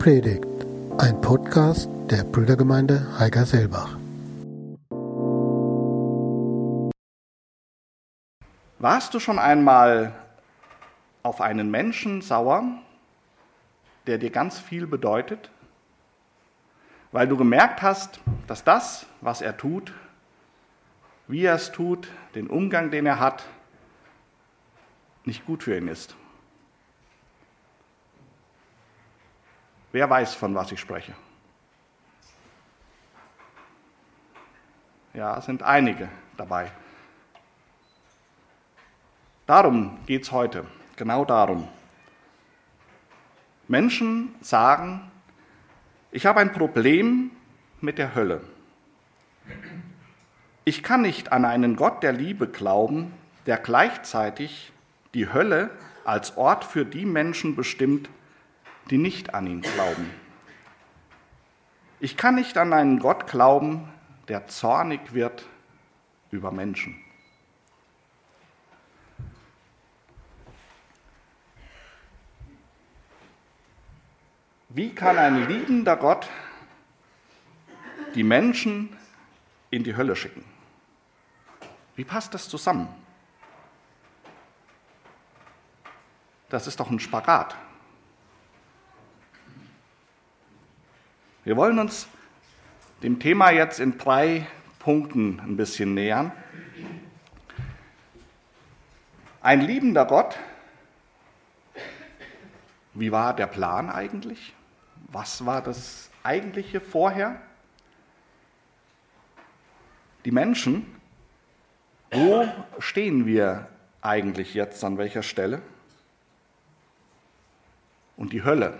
Predigt, ein Podcast der Brüdergemeinde Heiger-Selbach. Warst du schon einmal auf einen Menschen sauer, der dir ganz viel bedeutet, weil du gemerkt hast, dass das, was er tut, wie er es tut, den Umgang, den er hat, nicht gut für ihn ist? Wer weiß, von was ich spreche? Ja, es sind einige dabei. Darum geht es heute, genau darum. Menschen sagen, ich habe ein Problem mit der Hölle. Ich kann nicht an einen Gott der Liebe glauben, der gleichzeitig die Hölle als Ort für die Menschen bestimmt, die nicht an ihn glauben. Ich kann nicht an einen Gott glauben, der zornig wird über Menschen. Wie kann ein liebender Gott die Menschen in die Hölle schicken? Wie passt das zusammen? Das ist doch ein Spagat. Wir wollen uns dem Thema jetzt in drei Punkten ein bisschen nähern. Ein liebender Gott, wie war der Plan eigentlich? Was war das eigentliche vorher? Die Menschen, wo stehen wir eigentlich jetzt an welcher Stelle? Und die Hölle,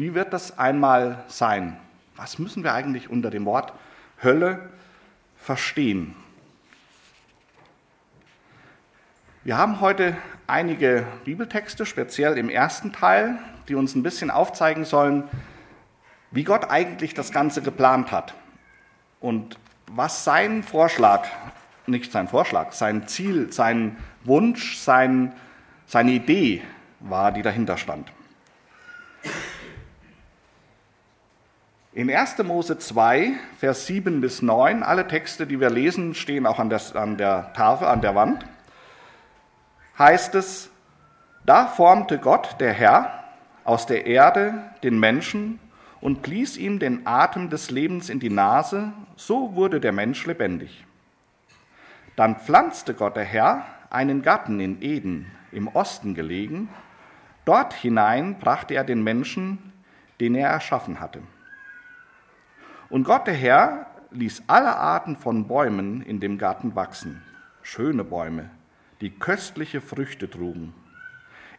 wie wird das einmal sein? Was müssen wir eigentlich unter dem Wort Hölle verstehen? Wir haben heute einige Bibeltexte, speziell im ersten Teil, die uns ein bisschen aufzeigen sollen, wie Gott eigentlich das Ganze geplant hat und was sein Vorschlag, nicht sein Vorschlag, sein Ziel, sein Wunsch, sein, seine Idee war, die dahinter stand. In 1. Mose 2, Vers 7 bis 9, alle Texte, die wir lesen, stehen auch an der, an der Tafel, an der Wand, heißt es, da formte Gott, der Herr, aus der Erde den Menschen und blies ihm den Atem des Lebens in die Nase, so wurde der Mensch lebendig. Dann pflanzte Gott, der Herr, einen Garten in Eden, im Osten gelegen, dort hinein brachte er den Menschen, den er erschaffen hatte. Und Gott der Herr ließ alle Arten von Bäumen in dem Garten wachsen, schöne Bäume, die köstliche Früchte trugen.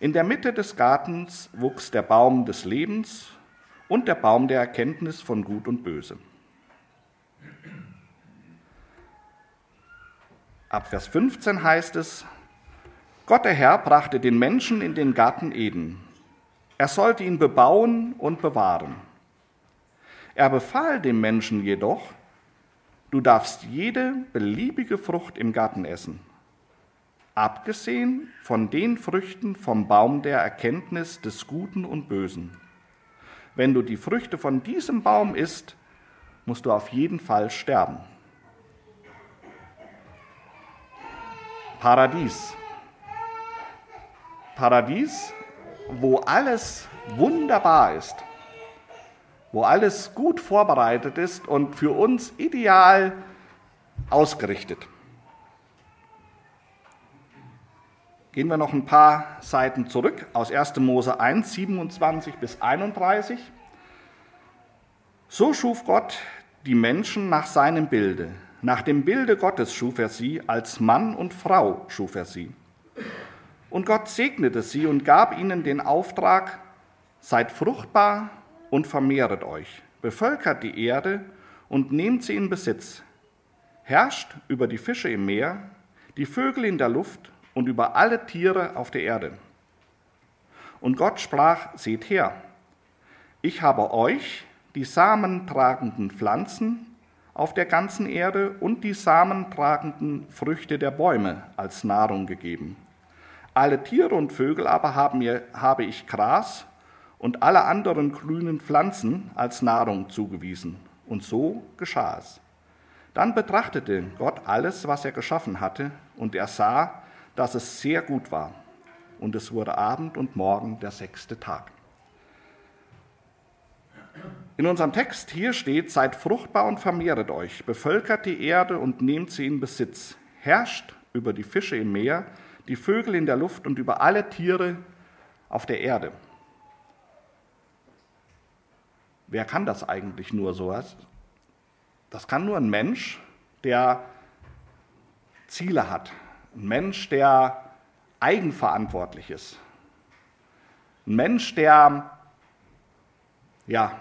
In der Mitte des Gartens wuchs der Baum des Lebens und der Baum der Erkenntnis von Gut und Böse. Ab Vers 15 heißt es, Gott der Herr brachte den Menschen in den Garten Eden. Er sollte ihn bebauen und bewahren. Er befahl dem Menschen jedoch, du darfst jede beliebige Frucht im Garten essen, abgesehen von den Früchten vom Baum der Erkenntnis des Guten und Bösen. Wenn du die Früchte von diesem Baum isst, musst du auf jeden Fall sterben. Paradies. Paradies, wo alles wunderbar ist wo alles gut vorbereitet ist und für uns ideal ausgerichtet. Gehen wir noch ein paar Seiten zurück aus 1. Mose 1, 27 bis 31. So schuf Gott die Menschen nach seinem Bilde. Nach dem Bilde Gottes schuf er sie, als Mann und Frau schuf er sie. Und Gott segnete sie und gab ihnen den Auftrag, seid fruchtbar und vermehret euch, bevölkert die Erde und nehmt sie in Besitz, herrscht über die Fische im Meer, die Vögel in der Luft und über alle Tiere auf der Erde. Und Gott sprach, seht her, ich habe euch die samentragenden Pflanzen auf der ganzen Erde und die samentragenden Früchte der Bäume als Nahrung gegeben. Alle Tiere und Vögel aber haben mir, habe ich Gras und alle anderen grünen Pflanzen als Nahrung zugewiesen. Und so geschah es. Dann betrachtete Gott alles, was er geschaffen hatte, und er sah, dass es sehr gut war. Und es wurde Abend und Morgen der sechste Tag. In unserem Text hier steht, seid fruchtbar und vermehret euch, bevölkert die Erde und nehmt sie in Besitz, herrscht über die Fische im Meer, die Vögel in der Luft und über alle Tiere auf der Erde. Wer kann das eigentlich nur sowas? Das kann nur ein Mensch, der Ziele hat. Ein Mensch, der eigenverantwortlich ist. Ein Mensch, der ja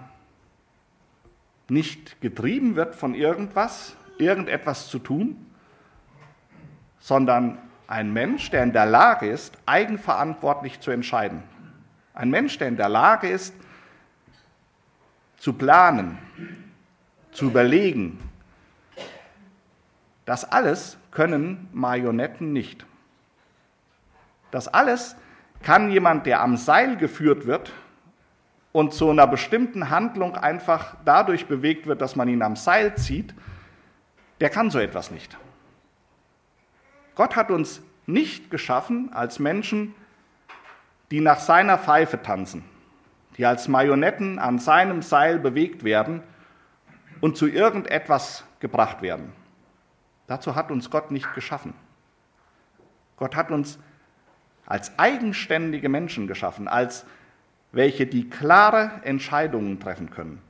nicht getrieben wird von irgendwas, irgendetwas zu tun, sondern ein Mensch, der in der Lage ist, eigenverantwortlich zu entscheiden. Ein Mensch, der in der Lage ist, zu planen, zu überlegen. Das alles können Marionetten nicht. Das alles kann jemand, der am Seil geführt wird und zu einer bestimmten Handlung einfach dadurch bewegt wird, dass man ihn am Seil zieht, der kann so etwas nicht. Gott hat uns nicht geschaffen als Menschen, die nach seiner Pfeife tanzen die als Marionetten an seinem Seil bewegt werden und zu irgendetwas gebracht werden. Dazu hat uns Gott nicht geschaffen. Gott hat uns als eigenständige Menschen geschaffen, als welche die klare Entscheidungen treffen können.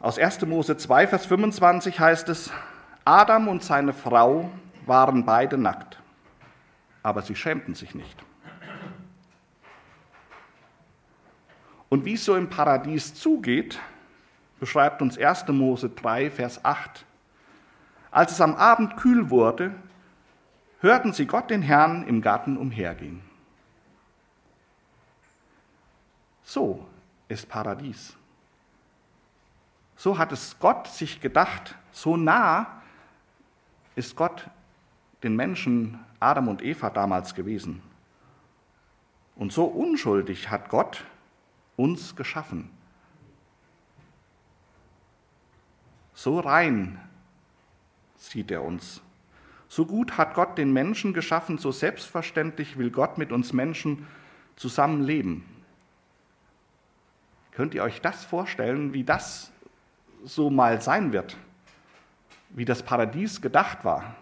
Aus 1. Mose 2, Vers 25 heißt es, Adam und seine Frau waren beide nackt, aber sie schämten sich nicht. Und wie es so im Paradies zugeht, beschreibt uns 1. Mose 3, Vers 8. Als es am Abend kühl wurde, hörten sie Gott den Herrn im Garten umhergehen. So ist Paradies. So hat es Gott sich gedacht, so nah ist Gott den Menschen Adam und Eva damals gewesen. Und so unschuldig hat Gott uns geschaffen. So rein sieht er uns. So gut hat Gott den Menschen geschaffen, so selbstverständlich will Gott mit uns Menschen zusammenleben. Könnt ihr euch das vorstellen, wie das so mal sein wird? Wie das Paradies gedacht war.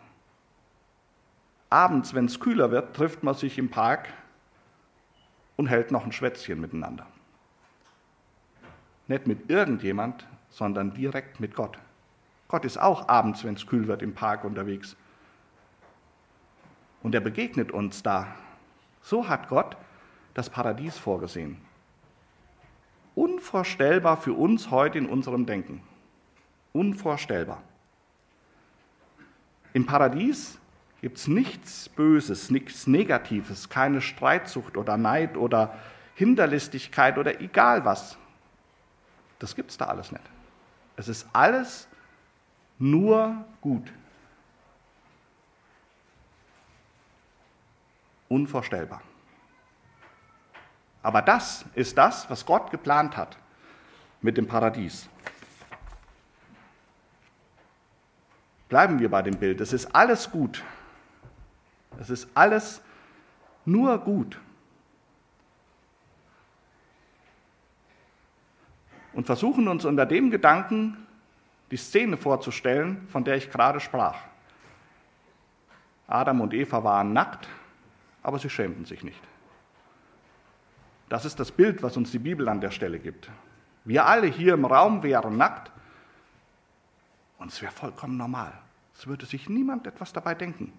Abends, wenn es kühler wird, trifft man sich im Park und hält noch ein Schwätzchen miteinander. Nicht mit irgendjemand, sondern direkt mit Gott. Gott ist auch abends, wenn es kühl wird, im Park unterwegs. Und er begegnet uns da. So hat Gott das Paradies vorgesehen. Unvorstellbar für uns heute in unserem Denken. Unvorstellbar. Im Paradies gibt es nichts Böses, nichts Negatives, keine Streitsucht oder Neid oder Hinterlistigkeit oder egal was. Das gibt es da alles nicht. Es ist alles nur gut. Unvorstellbar. Aber das ist das, was Gott geplant hat mit dem Paradies. Bleiben wir bei dem Bild. Es ist alles gut. Es ist alles nur gut. Und versuchen uns unter dem Gedanken die Szene vorzustellen, von der ich gerade sprach. Adam und Eva waren nackt, aber sie schämten sich nicht. Das ist das Bild, was uns die Bibel an der Stelle gibt. Wir alle hier im Raum wären nackt, und es wäre vollkommen normal. Es würde sich niemand etwas dabei denken.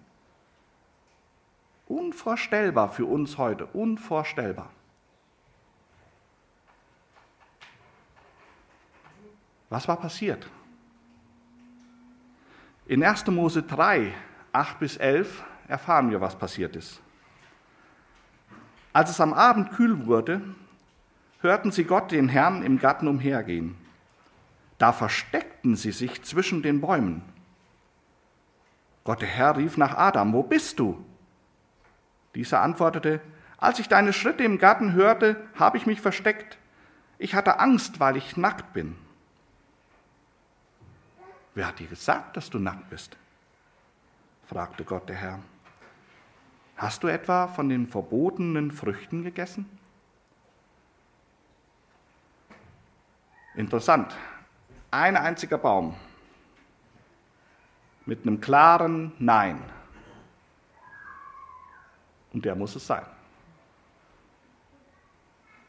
Unvorstellbar für uns heute, unvorstellbar. Was war passiert? In 1. Mose 3, 8 bis 11 erfahren wir, was passiert ist. Als es am Abend kühl wurde, hörten sie Gott, den Herrn, im Garten umhergehen. Da versteckten sie sich zwischen den Bäumen. Gott der Herr rief nach Adam, wo bist du? Dieser antwortete, als ich deine Schritte im Garten hörte, habe ich mich versteckt. Ich hatte Angst, weil ich nackt bin. Wer hat dir gesagt, dass du nackt bist? fragte Gott der Herr. Hast du etwa von den verbotenen Früchten gegessen? Interessant. Ein einziger Baum mit einem klaren Nein. Und der muss es sein.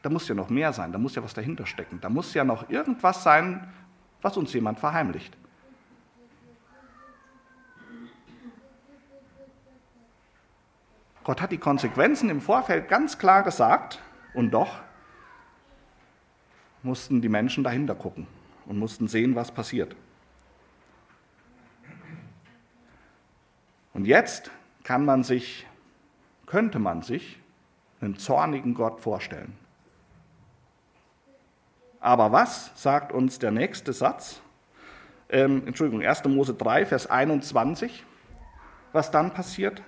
Da muss ja noch mehr sein, da muss ja was dahinter stecken. Da muss ja noch irgendwas sein, was uns jemand verheimlicht. Gott hat die Konsequenzen im Vorfeld ganz klar gesagt und doch mussten die Menschen dahinter gucken und mussten sehen, was passiert. Und jetzt kann man sich, könnte man sich einen zornigen Gott vorstellen. Aber was sagt uns der nächste Satz? Ähm, Entschuldigung, 1. Mose 3, Vers 21, was dann passiert?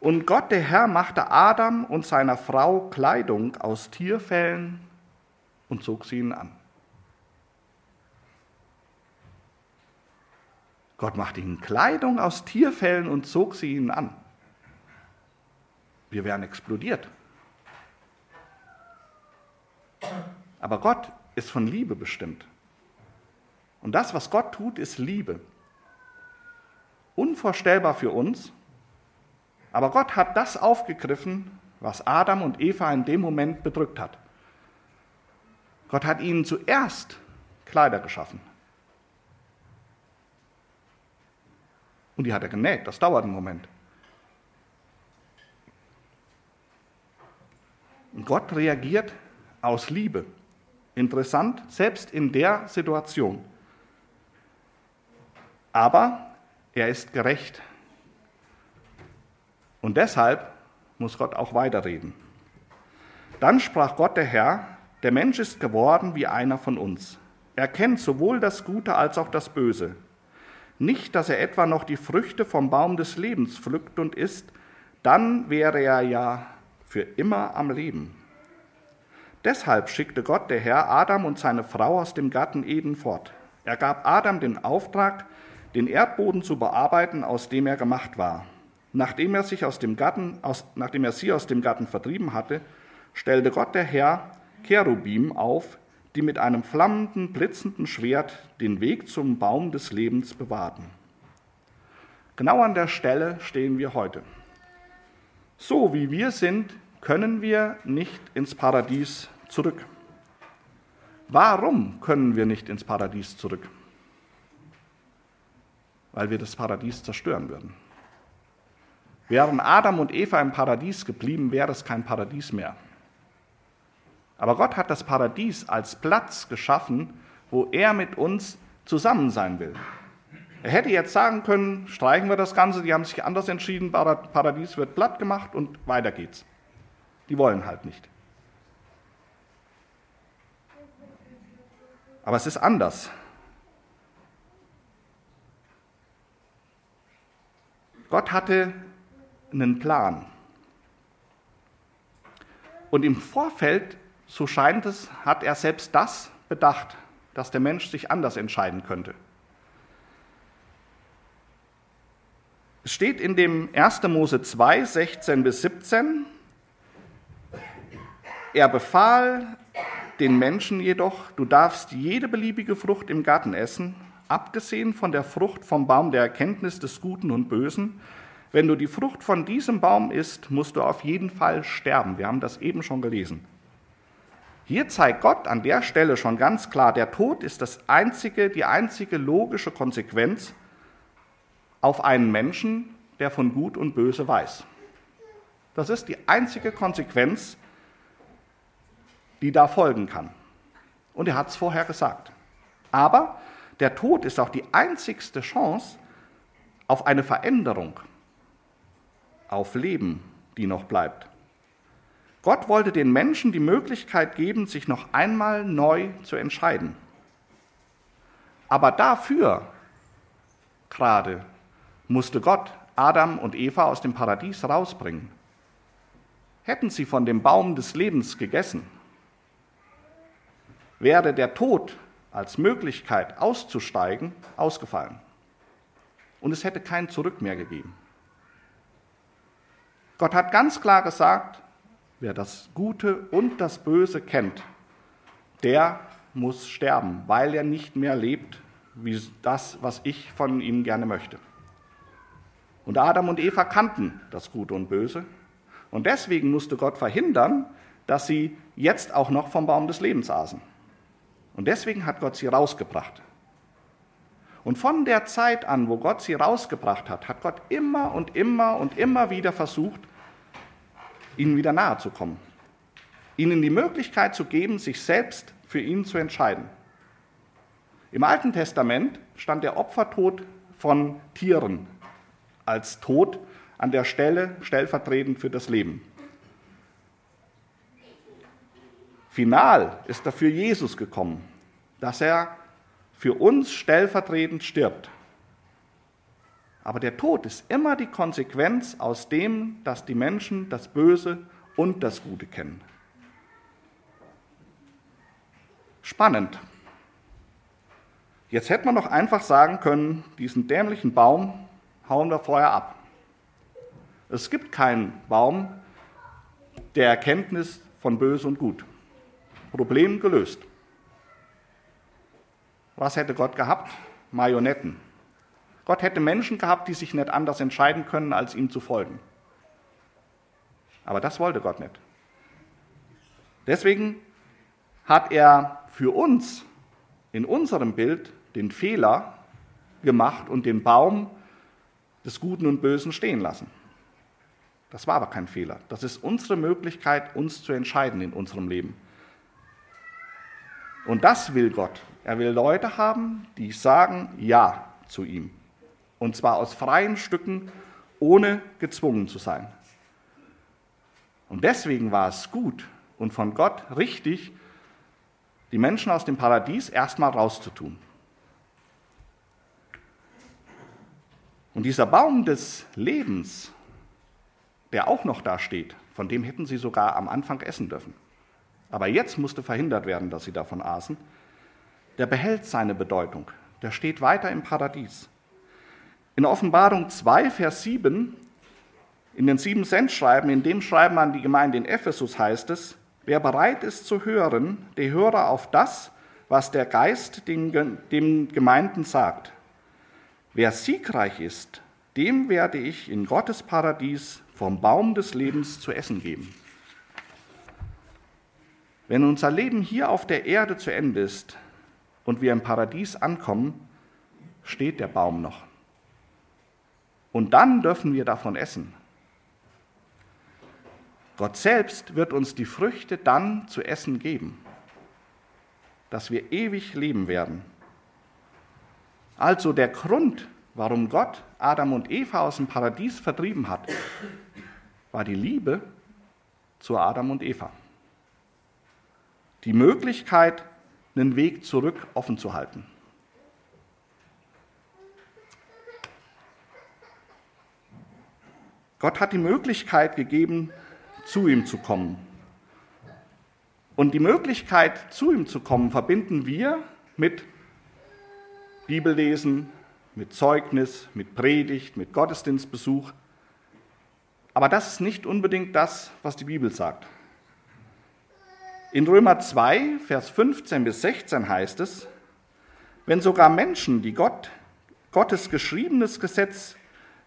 Und Gott, der Herr, machte Adam und seiner Frau Kleidung aus Tierfellen und zog sie ihnen an. Gott machte ihnen Kleidung aus Tierfellen und zog sie ihnen an. Wir wären explodiert. Aber Gott ist von Liebe bestimmt. Und das, was Gott tut, ist Liebe. Unvorstellbar für uns. Aber Gott hat das aufgegriffen, was Adam und Eva in dem Moment bedrückt hat. Gott hat ihnen zuerst Kleider geschaffen. Und die hat er genäht. Das dauert einen Moment. Gott reagiert aus Liebe. Interessant, selbst in der Situation. Aber er ist gerecht. Und deshalb muss Gott auch weiterreden. Dann sprach Gott der Herr, der Mensch ist geworden wie einer von uns. Er kennt sowohl das Gute als auch das Böse. Nicht, dass er etwa noch die Früchte vom Baum des Lebens pflückt und isst, dann wäre er ja für immer am Leben. Deshalb schickte Gott, der Herr, Adam und seine Frau aus dem Garten Eden fort. Er gab Adam den Auftrag, den Erdboden zu bearbeiten, aus dem er gemacht war. Nachdem er, sich aus dem Garten, aus, nachdem er sie aus dem Garten vertrieben hatte, stellte Gott, der Herr, Cherubim auf, die mit einem flammenden, blitzenden Schwert den Weg zum Baum des Lebens bewahrten. Genau an der Stelle stehen wir heute. So wie wir sind, können wir nicht ins Paradies zurück. Warum können wir nicht ins Paradies zurück? Weil wir das Paradies zerstören würden. Wären Adam und Eva im Paradies geblieben, wäre es kein Paradies mehr. Aber Gott hat das Paradies als Platz geschaffen, wo er mit uns zusammen sein will. Er hätte jetzt sagen können, streichen wir das Ganze, die haben sich anders entschieden, Paradies wird platt gemacht und weiter geht's. Die wollen halt nicht. Aber es ist anders. Gott hatte einen Plan. Und im Vorfeld, so scheint es, hat er selbst das bedacht, dass der Mensch sich anders entscheiden könnte. Es steht in dem 1. Mose 2, 16 bis 17, er befahl den Menschen jedoch, du darfst jede beliebige Frucht im Garten essen, abgesehen von der Frucht vom Baum der Erkenntnis des Guten und Bösen. Wenn du die Frucht von diesem Baum isst, musst du auf jeden Fall sterben. Wir haben das eben schon gelesen. Hier zeigt Gott an der Stelle schon ganz klar, der Tod ist das einzige, die einzige logische Konsequenz auf einen Menschen, der von Gut und Böse weiß. Das ist die einzige Konsequenz, die da folgen kann. Und er hat es vorher gesagt. Aber der Tod ist auch die einzigste Chance auf eine Veränderung, auf Leben, die noch bleibt. Gott wollte den Menschen die Möglichkeit geben, sich noch einmal neu zu entscheiden. Aber dafür gerade musste Gott Adam und Eva aus dem Paradies rausbringen. Hätten sie von dem Baum des Lebens gegessen, wäre der Tod als Möglichkeit auszusteigen ausgefallen. Und es hätte kein Zurück mehr gegeben. Gott hat ganz klar gesagt, wer das Gute und das Böse kennt, der muss sterben, weil er nicht mehr lebt wie das, was ich von ihm gerne möchte. Und Adam und Eva kannten das Gute und Böse. Und deswegen musste Gott verhindern, dass sie jetzt auch noch vom Baum des Lebens aßen. Und deswegen hat Gott sie rausgebracht. Und von der Zeit an, wo Gott sie rausgebracht hat, hat Gott immer und immer und immer wieder versucht, ihnen wieder nahe zu kommen. Ihnen die Möglichkeit zu geben, sich selbst für ihn zu entscheiden. Im Alten Testament stand der Opfertod von Tieren als Tod an der Stelle stellvertretend für das Leben. Final ist dafür Jesus gekommen, dass er für uns stellvertretend stirbt. Aber der Tod ist immer die Konsequenz aus dem, dass die Menschen das Böse und das Gute kennen. Spannend. Jetzt hätte man doch einfach sagen können, diesen dämlichen Baum hauen wir vorher ab. Es gibt keinen Baum der Erkenntnis von Böse und Gut. Problem gelöst. Was hätte Gott gehabt? Marionetten. Gott hätte Menschen gehabt, die sich nicht anders entscheiden können, als ihm zu folgen. Aber das wollte Gott nicht. Deswegen hat er für uns in unserem Bild den Fehler gemacht und den Baum des Guten und Bösen stehen lassen. Das war aber kein Fehler. Das ist unsere Möglichkeit, uns zu entscheiden in unserem Leben. Und das will Gott. Er will Leute haben, die sagen Ja zu ihm. Und zwar aus freien Stücken, ohne gezwungen zu sein. Und deswegen war es gut und von Gott richtig, die Menschen aus dem Paradies erstmal rauszutun. Und dieser Baum des Lebens, der auch noch da steht, von dem hätten sie sogar am Anfang essen dürfen. Aber jetzt musste verhindert werden, dass sie davon aßen. Der behält seine Bedeutung. Der steht weiter im Paradies. In Offenbarung 2, Vers 7, in den sieben Cent-Schreiben, in dem Schreiben an die Gemeinde in Ephesus heißt es, Wer bereit ist zu hören, der höre auf das, was der Geist den, den Gemeinden sagt. Wer siegreich ist, dem werde ich in Gottes Paradies vom Baum des Lebens zu essen geben. Wenn unser Leben hier auf der Erde zu Ende ist und wir im Paradies ankommen, steht der Baum noch. Und dann dürfen wir davon essen. Gott selbst wird uns die Früchte dann zu essen geben, dass wir ewig leben werden. Also der Grund, warum Gott Adam und Eva aus dem Paradies vertrieben hat, war die Liebe zu Adam und Eva. Die Möglichkeit, einen Weg zurück offen zu halten. Gott hat die Möglichkeit gegeben, zu ihm zu kommen. Und die Möglichkeit, zu ihm zu kommen, verbinden wir mit Bibellesen, mit Zeugnis, mit Predigt, mit Gottesdienstbesuch. Aber das ist nicht unbedingt das, was die Bibel sagt. In Römer 2, Vers 15 bis 16 heißt es, wenn sogar Menschen, die Gott, Gottes geschriebenes Gesetz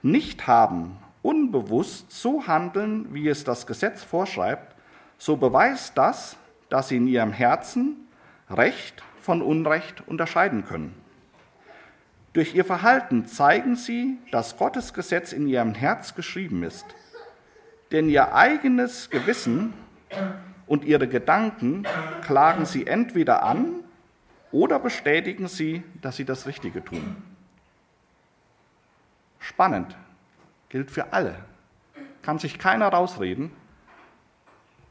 nicht haben unbewusst so handeln, wie es das Gesetz vorschreibt, so beweist das, dass sie in ihrem Herzen Recht von Unrecht unterscheiden können. Durch ihr Verhalten zeigen sie, dass Gottes Gesetz in ihrem Herz geschrieben ist. Denn ihr eigenes Gewissen und ihre Gedanken klagen sie entweder an oder bestätigen sie, dass sie das Richtige tun. Spannend, gilt für alle. Kann sich keiner rausreden.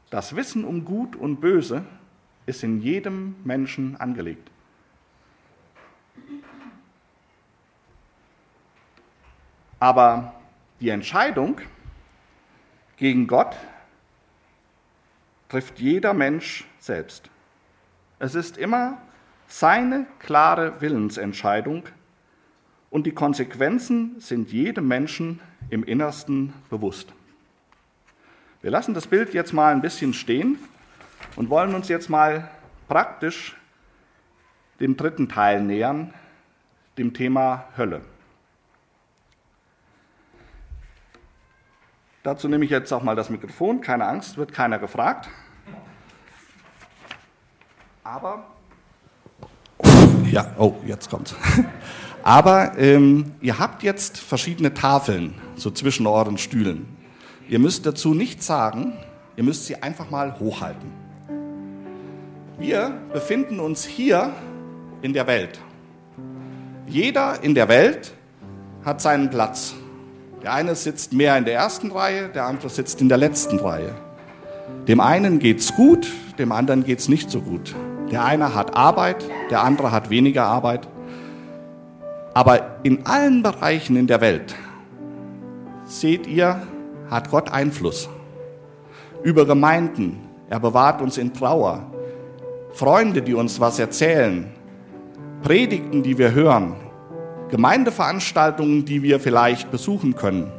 Das Wissen um Gut und Böse ist in jedem Menschen angelegt. Aber die Entscheidung gegen Gott trifft jeder Mensch selbst. Es ist immer seine klare Willensentscheidung und die Konsequenzen sind jedem Menschen im Innersten bewusst. Wir lassen das Bild jetzt mal ein bisschen stehen und wollen uns jetzt mal praktisch dem dritten Teil nähern, dem Thema Hölle. Dazu nehme ich jetzt auch mal das Mikrofon. Keine Angst, wird keiner gefragt. Aber. Ja, oh, jetzt kommt's. Aber ähm, ihr habt jetzt verschiedene Tafeln so zwischen euren Stühlen. Ihr müsst dazu nichts sagen, ihr müsst sie einfach mal hochhalten. Wir befinden uns hier in der Welt. Jeder in der Welt hat seinen Platz. Der eine sitzt mehr in der ersten Reihe, der andere sitzt in der letzten Reihe. Dem einen geht's gut, dem anderen geht's nicht so gut. Der eine hat Arbeit, der andere hat weniger Arbeit. Aber in allen Bereichen in der Welt, seht ihr, hat Gott Einfluss. Über Gemeinden, er bewahrt uns in Trauer. Freunde, die uns was erzählen. Predigten, die wir hören. Gemeindeveranstaltungen, die wir vielleicht besuchen können.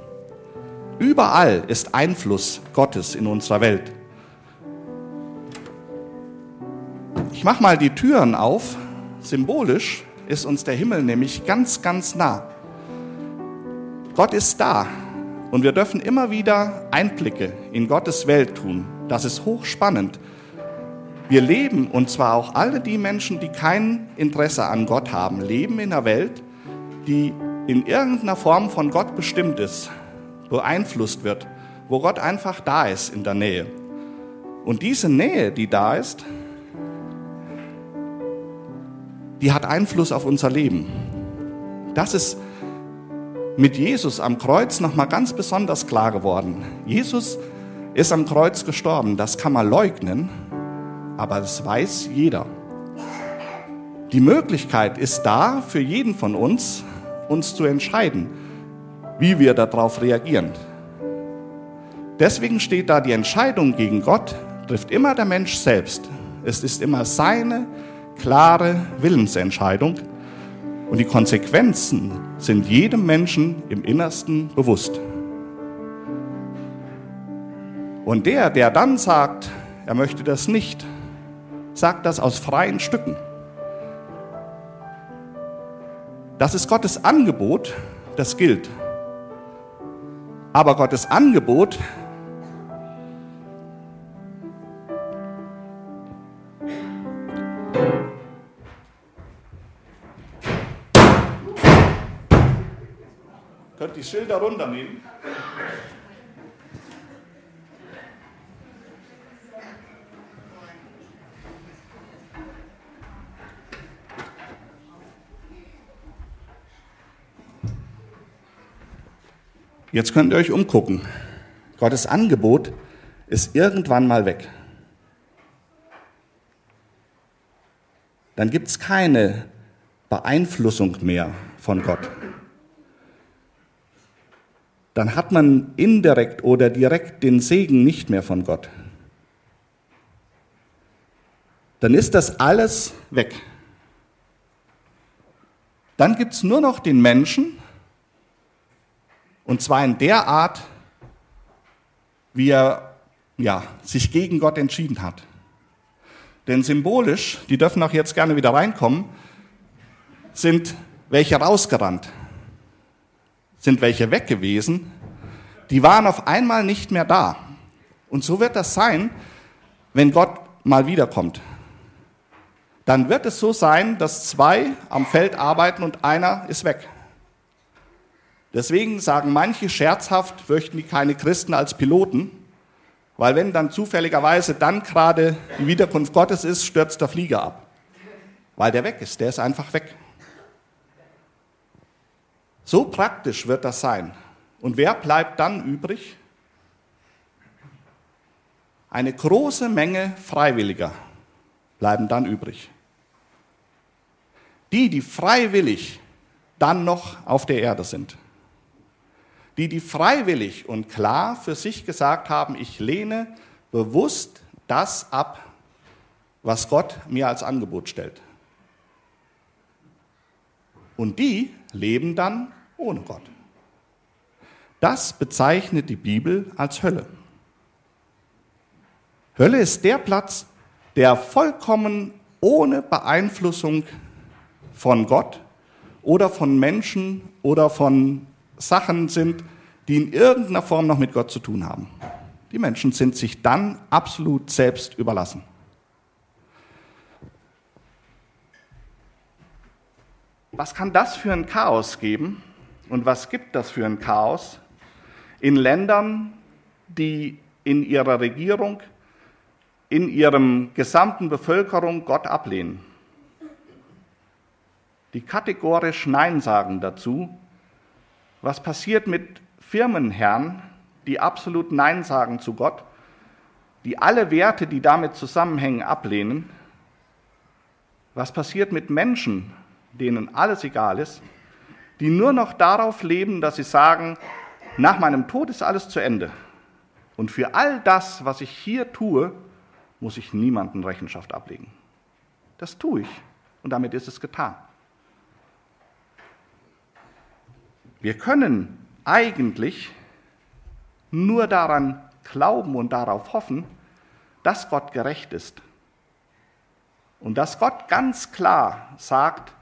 Überall ist Einfluss Gottes in unserer Welt. Ich mache mal die Türen auf. Symbolisch ist uns der Himmel nämlich ganz, ganz nah. Gott ist da und wir dürfen immer wieder Einblicke in Gottes Welt tun. Das ist hochspannend. Wir leben, und zwar auch alle die Menschen, die kein Interesse an Gott haben, leben in einer Welt, die in irgendeiner Form von Gott bestimmt ist, beeinflusst wird, wo Gott einfach da ist in der Nähe. Und diese Nähe, die da ist, die hat Einfluss auf unser Leben. Das ist mit Jesus am Kreuz nochmal ganz besonders klar geworden. Jesus ist am Kreuz gestorben, das kann man leugnen, aber das weiß jeder. Die Möglichkeit ist da für jeden von uns, uns zu entscheiden, wie wir darauf reagieren. Deswegen steht da, die Entscheidung gegen Gott trifft immer der Mensch selbst. Es ist immer seine klare Willensentscheidung und die Konsequenzen sind jedem Menschen im Innersten bewusst. Und der, der dann sagt, er möchte das nicht, sagt das aus freien Stücken. Das ist Gottes Angebot, das gilt. Aber Gottes Angebot Könnt die Schilder runternehmen? Jetzt könnt ihr euch umgucken. Gottes Angebot ist irgendwann mal weg. Dann gibt es keine Beeinflussung mehr von Gott. Dann hat man indirekt oder direkt den Segen nicht mehr von Gott. Dann ist das alles weg. Dann gibt es nur noch den Menschen, und zwar in der Art, wie er ja, sich gegen Gott entschieden hat. Denn symbolisch, die dürfen auch jetzt gerne wieder reinkommen, sind welche rausgerannt, sind welche weg gewesen, die waren auf einmal nicht mehr da. Und so wird das sein, wenn Gott mal wiederkommt. Dann wird es so sein, dass zwei am Feld arbeiten und einer ist weg. Deswegen sagen manche scherzhaft, möchten die keine Christen als Piloten, weil wenn dann zufälligerweise dann gerade die Wiederkunft Gottes ist, stürzt der Flieger ab. Weil der weg ist, der ist einfach weg. So praktisch wird das sein. Und wer bleibt dann übrig? Eine große Menge Freiwilliger bleiben dann übrig. Die, die freiwillig dann noch auf der Erde sind. die, die freiwillig und klar für sich gesagt haben, ich lehne bewusst das ab, was Gott mir als Angebot stellt. Und die leben dann ohne Gott. Das bezeichnet die Bibel als Hölle. Hölle ist der Platz, der vollkommen ohne Beeinflussung von Gott oder von Menschen oder von Sachen sind, die in irgendeiner Form noch mit Gott zu tun haben. Die Menschen sind sich dann absolut selbst überlassen. Was kann das für ein Chaos geben und was gibt das für ein Chaos in Ländern, die in ihrer Regierung, in ihrem gesamten Bevölkerung Gott ablehnen? Die kategorisch Nein sagen dazu. Was passiert mit Firmenherren, die absolut Nein sagen zu Gott, die alle Werte, die damit zusammenhängen, ablehnen? Was passiert mit Menschen, denen alles egal ist, die nur noch darauf leben, dass sie sagen, nach meinem Tod ist alles zu Ende. Und für all das, was ich hier tue, muss ich niemanden Rechenschaft ablegen. Das tue ich und damit ist es getan. Wir können eigentlich nur daran glauben und darauf hoffen, dass Gott gerecht ist. Und dass Gott ganz klar sagt,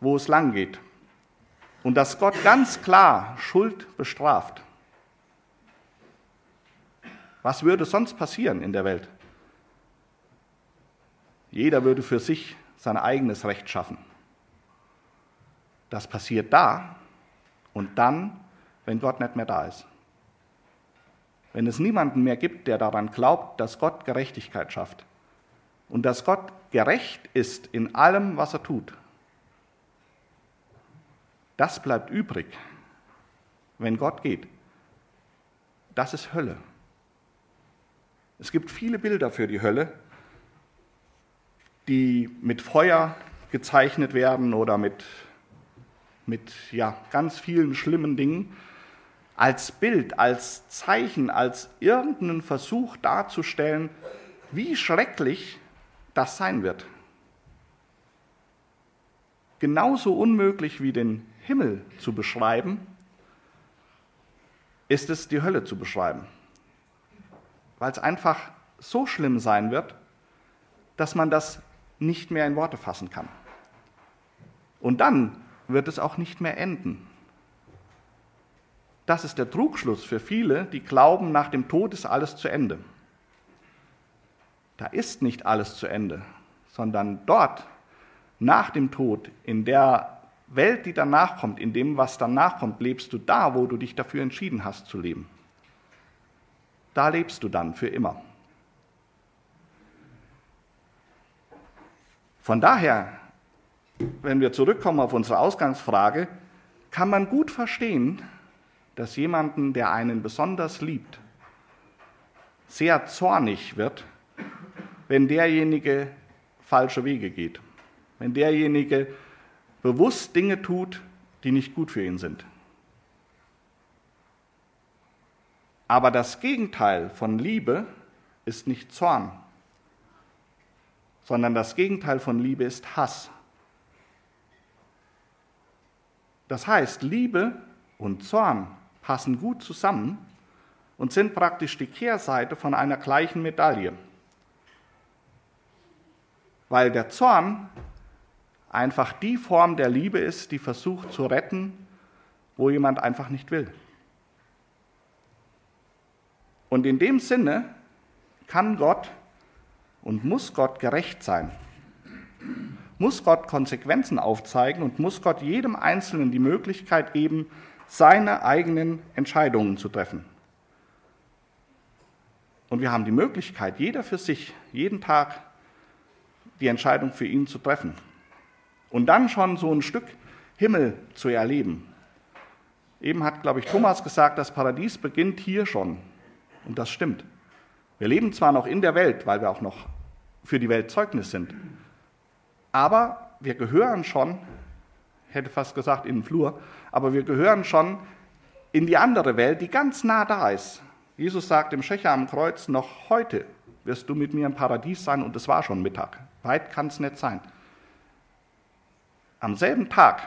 wo es lang geht. Und dass Gott ganz klar Schuld bestraft. Was würde sonst passieren in der Welt? Jeder würde für sich sein eigenes Recht schaffen. Das passiert da und dann, wenn Gott nicht mehr da ist. Wenn es niemanden mehr gibt, der daran glaubt, dass Gott Gerechtigkeit schafft und dass Gott gerecht ist in allem, was er tut, das bleibt übrig, wenn Gott geht. Das ist Hölle. Es gibt viele Bilder für die Hölle, die mit Feuer gezeichnet werden oder mit, mit ja, ganz vielen schlimmen Dingen, als Bild, als Zeichen, als irgendeinen Versuch darzustellen, wie schrecklich das sein wird. Genauso unmöglich wie den Himmel zu beschreiben, ist es, die Hölle zu beschreiben. Weil es einfach so schlimm sein wird, dass man das nicht mehr in Worte fassen kann. Und dann wird es auch nicht mehr enden. Das ist der Trugschluss für viele, die glauben, nach dem Tod ist alles zu Ende. Da ist nicht alles zu Ende, sondern dort, nach dem Tod, in der Welt, die danach kommt, in dem, was danach kommt, lebst du da, wo du dich dafür entschieden hast zu leben. Da lebst du dann für immer. Von daher, wenn wir zurückkommen auf unsere Ausgangsfrage, kann man gut verstehen, dass jemanden, der einen besonders liebt, sehr zornig wird, wenn derjenige falsche Wege geht, wenn derjenige bewusst Dinge tut, die nicht gut für ihn sind. Aber das Gegenteil von Liebe ist nicht Zorn, sondern das Gegenteil von Liebe ist Hass. Das heißt, Liebe und Zorn passen gut zusammen und sind praktisch die Kehrseite von einer gleichen Medaille. Weil der Zorn einfach die Form der Liebe ist, die versucht zu retten, wo jemand einfach nicht will. Und in dem Sinne kann Gott und muss Gott gerecht sein. Muss Gott Konsequenzen aufzeigen und muss Gott jedem Einzelnen die Möglichkeit geben, seine eigenen Entscheidungen zu treffen. Und wir haben die Möglichkeit, jeder für sich, jeden Tag die Entscheidung für ihn zu treffen. Und dann schon so ein Stück Himmel zu erleben. Eben hat, glaube ich, Thomas gesagt, das Paradies beginnt hier schon. Und das stimmt. Wir leben zwar noch in der Welt, weil wir auch noch für die Welt Zeugnis sind, aber wir gehören schon, hätte fast gesagt in den Flur, aber wir gehören schon in die andere Welt, die ganz nah da ist. Jesus sagt dem Schächer am Kreuz, noch heute wirst du mit mir im Paradies sein und es war schon Mittag. Weit kann es nicht sein. Am selben Tag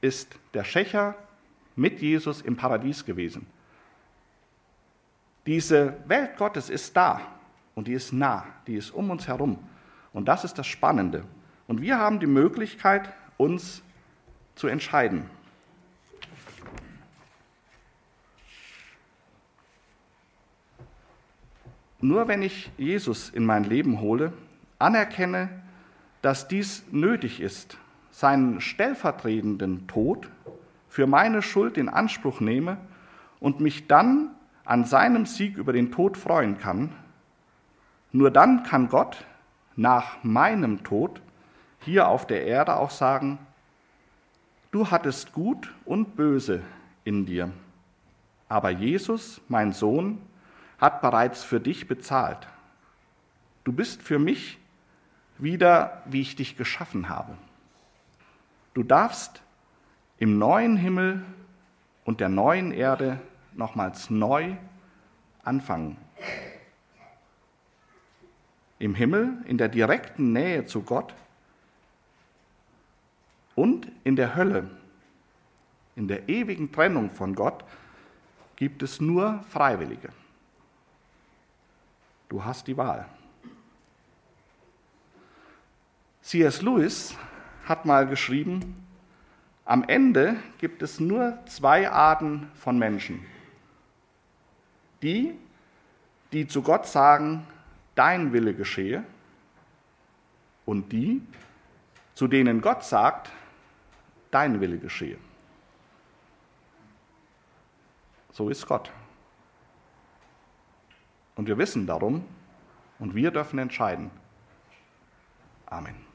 ist der Schächer mit Jesus im Paradies gewesen. Diese Welt Gottes ist da und die ist nah, die ist um uns herum. Und das ist das Spannende. Und wir haben die Möglichkeit, uns zu entscheiden. Nur wenn ich Jesus in mein Leben hole, anerkenne, dass dies nötig ist, seinen stellvertretenden Tod für meine Schuld in Anspruch nehme und mich dann an seinem Sieg über den Tod freuen kann, nur dann kann Gott nach meinem Tod hier auf der Erde auch sagen, du hattest gut und böse in dir, aber Jesus, mein Sohn, hat bereits für dich bezahlt. Du bist für mich wieder, wie ich dich geschaffen habe. Du darfst im neuen Himmel und der neuen Erde nochmals neu anfangen. Im Himmel, in der direkten Nähe zu Gott und in der Hölle, in der ewigen Trennung von Gott, gibt es nur Freiwillige. Du hast die Wahl. C.S. Lewis hat mal geschrieben, am Ende gibt es nur zwei Arten von Menschen. Die, die zu Gott sagen, dein Wille geschehe, und die, zu denen Gott sagt, dein Wille geschehe. So ist Gott. Und wir wissen darum und wir dürfen entscheiden. Amen.